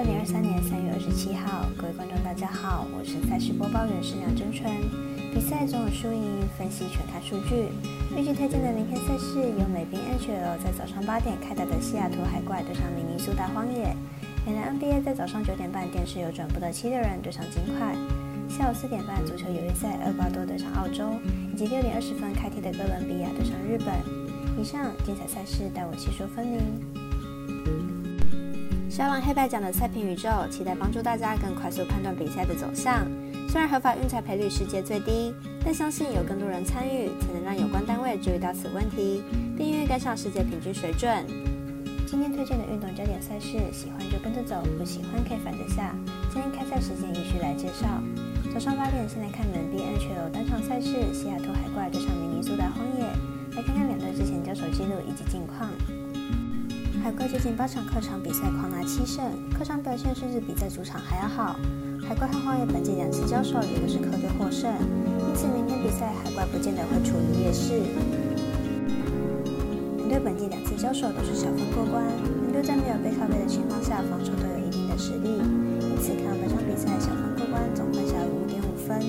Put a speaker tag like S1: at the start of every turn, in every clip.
S1: 二零二三年三月二十七号，各位观众大家好，我是赛事播报员是梁真纯。比赛总有输赢，分析全看数据。预计推荐的明天赛事有美兵 NHL 在早上八点开打的西雅图海怪对上明尼苏达荒野。美男 NBA 在早上九点半电视有转播的七六人对上金块。下午四点半足球友谊赛厄瓜多对上澳洲，以及六点二十分开踢的哥伦比亚对上日本。以上精彩赛事带我细说分明。小狼黑白奖的赛评宇宙，期待帮助大家更快速判断比赛的走向。虽然合法运彩赔率世界最低，但相信有更多人参与，才能让有关单位注意到此问题，并愿意跟上世界平均水准。今天推荐的运动焦点赛事，喜欢就跟着走，不喜欢可以反着下。今天开赛时间依序来介绍。早上八点，先来看门 B N 球单场赛事，西雅图海怪对上明尼苏达荒野，来看看两队之前交手记录以及近况。海怪最近八场客场比赛狂拿七胜，客场表现甚至比在主场还要好。海怪和荒野本季两次交手也都是客队获胜，因此明天比赛海怪不见得会处于劣势。两队本季两次交手都是小分过关，两队在没有背靠背的情况下，防守都有一定的实力，因此看本场比赛小分过关，总分小于五点五分。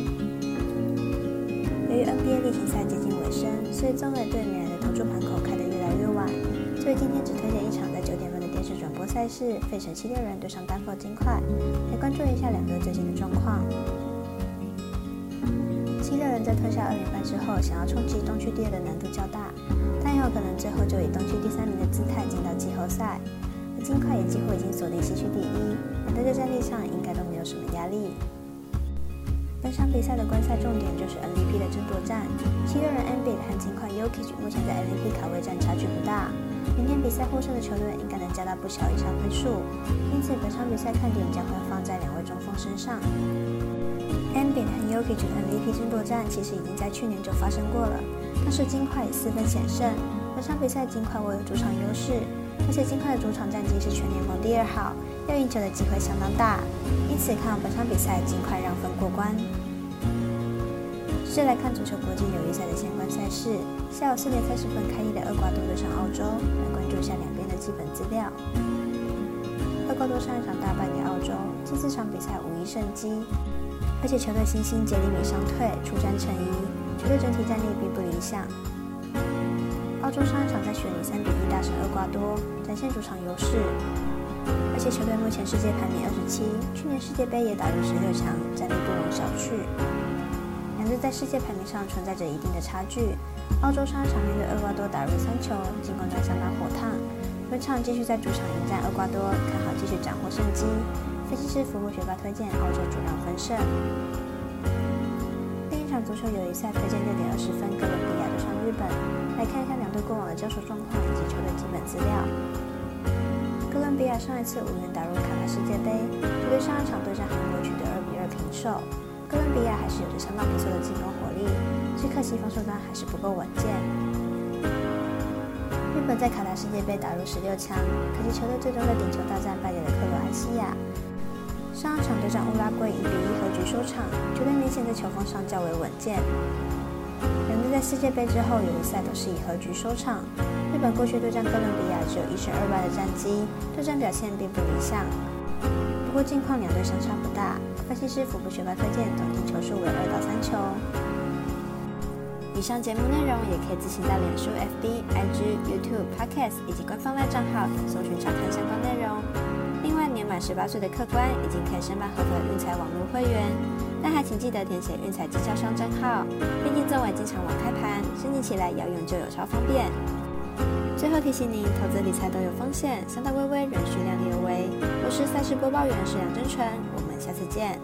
S1: 由于 NBA 例行赛接近尾声，所以中美对美的投注盘口开得越来越晚。所以今天只推荐一场在九点半的电视转播赛事，费城七六人对上丹佛金块，来关注一下两队最近的状况。七六人在吞下二连败之后，想要冲击东区第二的难度较大，但也有可能最后就以东区第三名的姿态进到季后赛。而金块也几乎已经锁定西区第一，两队在战力上应该都没有什么压力。本场比赛的观赛重点就是 MVP 的争夺战，七六人 n b a 和金块 yokich 目前在 MVP 卡位战差距不大。明天比赛获胜的球队应该能加到不小以上分数，因此本场比赛看点将会放在两位中锋身上。m b i 和 Yokic 的 MVP 争夺战其实已经在去年就发生过了，但是金块以四分险胜。本场比赛金块握有主场优势，而且金块的主场战绩是全联盟第二好，要赢球的机会相当大，因此看好本场比赛金块让分过关。接来看足球国际友谊赛的相关赛事。下午四点三十分开踢的厄瓜多对上澳洲，来关注一下两边的基本资料。厄瓜多上一场大败给澳洲，近四场比赛无一胜绩，而且球队新星杰里米伤退，出战成疑，球队整体战力并不理想。澳洲上一场在雪梨三比一大胜厄瓜多，展现主场优势，而且球队目前世界排名二十七，去年世界杯也打入十六强，战力不容小觑。两队在世界排名上存在着一定的差距。澳洲上一场面对厄瓜多打入三球，进攻端相当火烫。本场继续在主场迎战厄瓜多，看好继续斩获胜机。分析师服务学霸推荐澳洲主让分胜。场足球友谊赛推荐六点二十分哥伦比亚对上日本，来看一下两队过往的交手状况以及球队基本资料。哥伦比亚上一次无缘打入卡塔世界杯，球队上一场对战韩国取得二比二平手。哥伦比亚还是有着相当不错的进攻火力，只可惜防守端还是不够稳健。日本在卡塔世界杯打入十六强，可惜球队最终在顶球大战败给了克罗埃西亚。上一场对战乌拉圭一比一和局收场，球队明显在球风上较为稳健。两队在世界杯之后友谊赛都是以和局收场。日本过去对战哥伦比亚只有一胜二败的战绩，对战表现并不理想。不过近况两队相差不大，分析师福布学霸推荐总进球数为二到三球。以上节目内容也可以自行在脸书、FB、IG、YouTube、Podcast 以及官方外账号搜寻查看相关内容。另外，年满十八岁的客官已经可以申办合格运彩网络会员，但还请记得填写运彩经销商账号，毕竟作为经常网开盘，申请起来要用就有超方便。最后提醒您，投资理财都有风险，三大微微，仍需量力而为。我是赛事播报员，是杨真纯，我们下次见。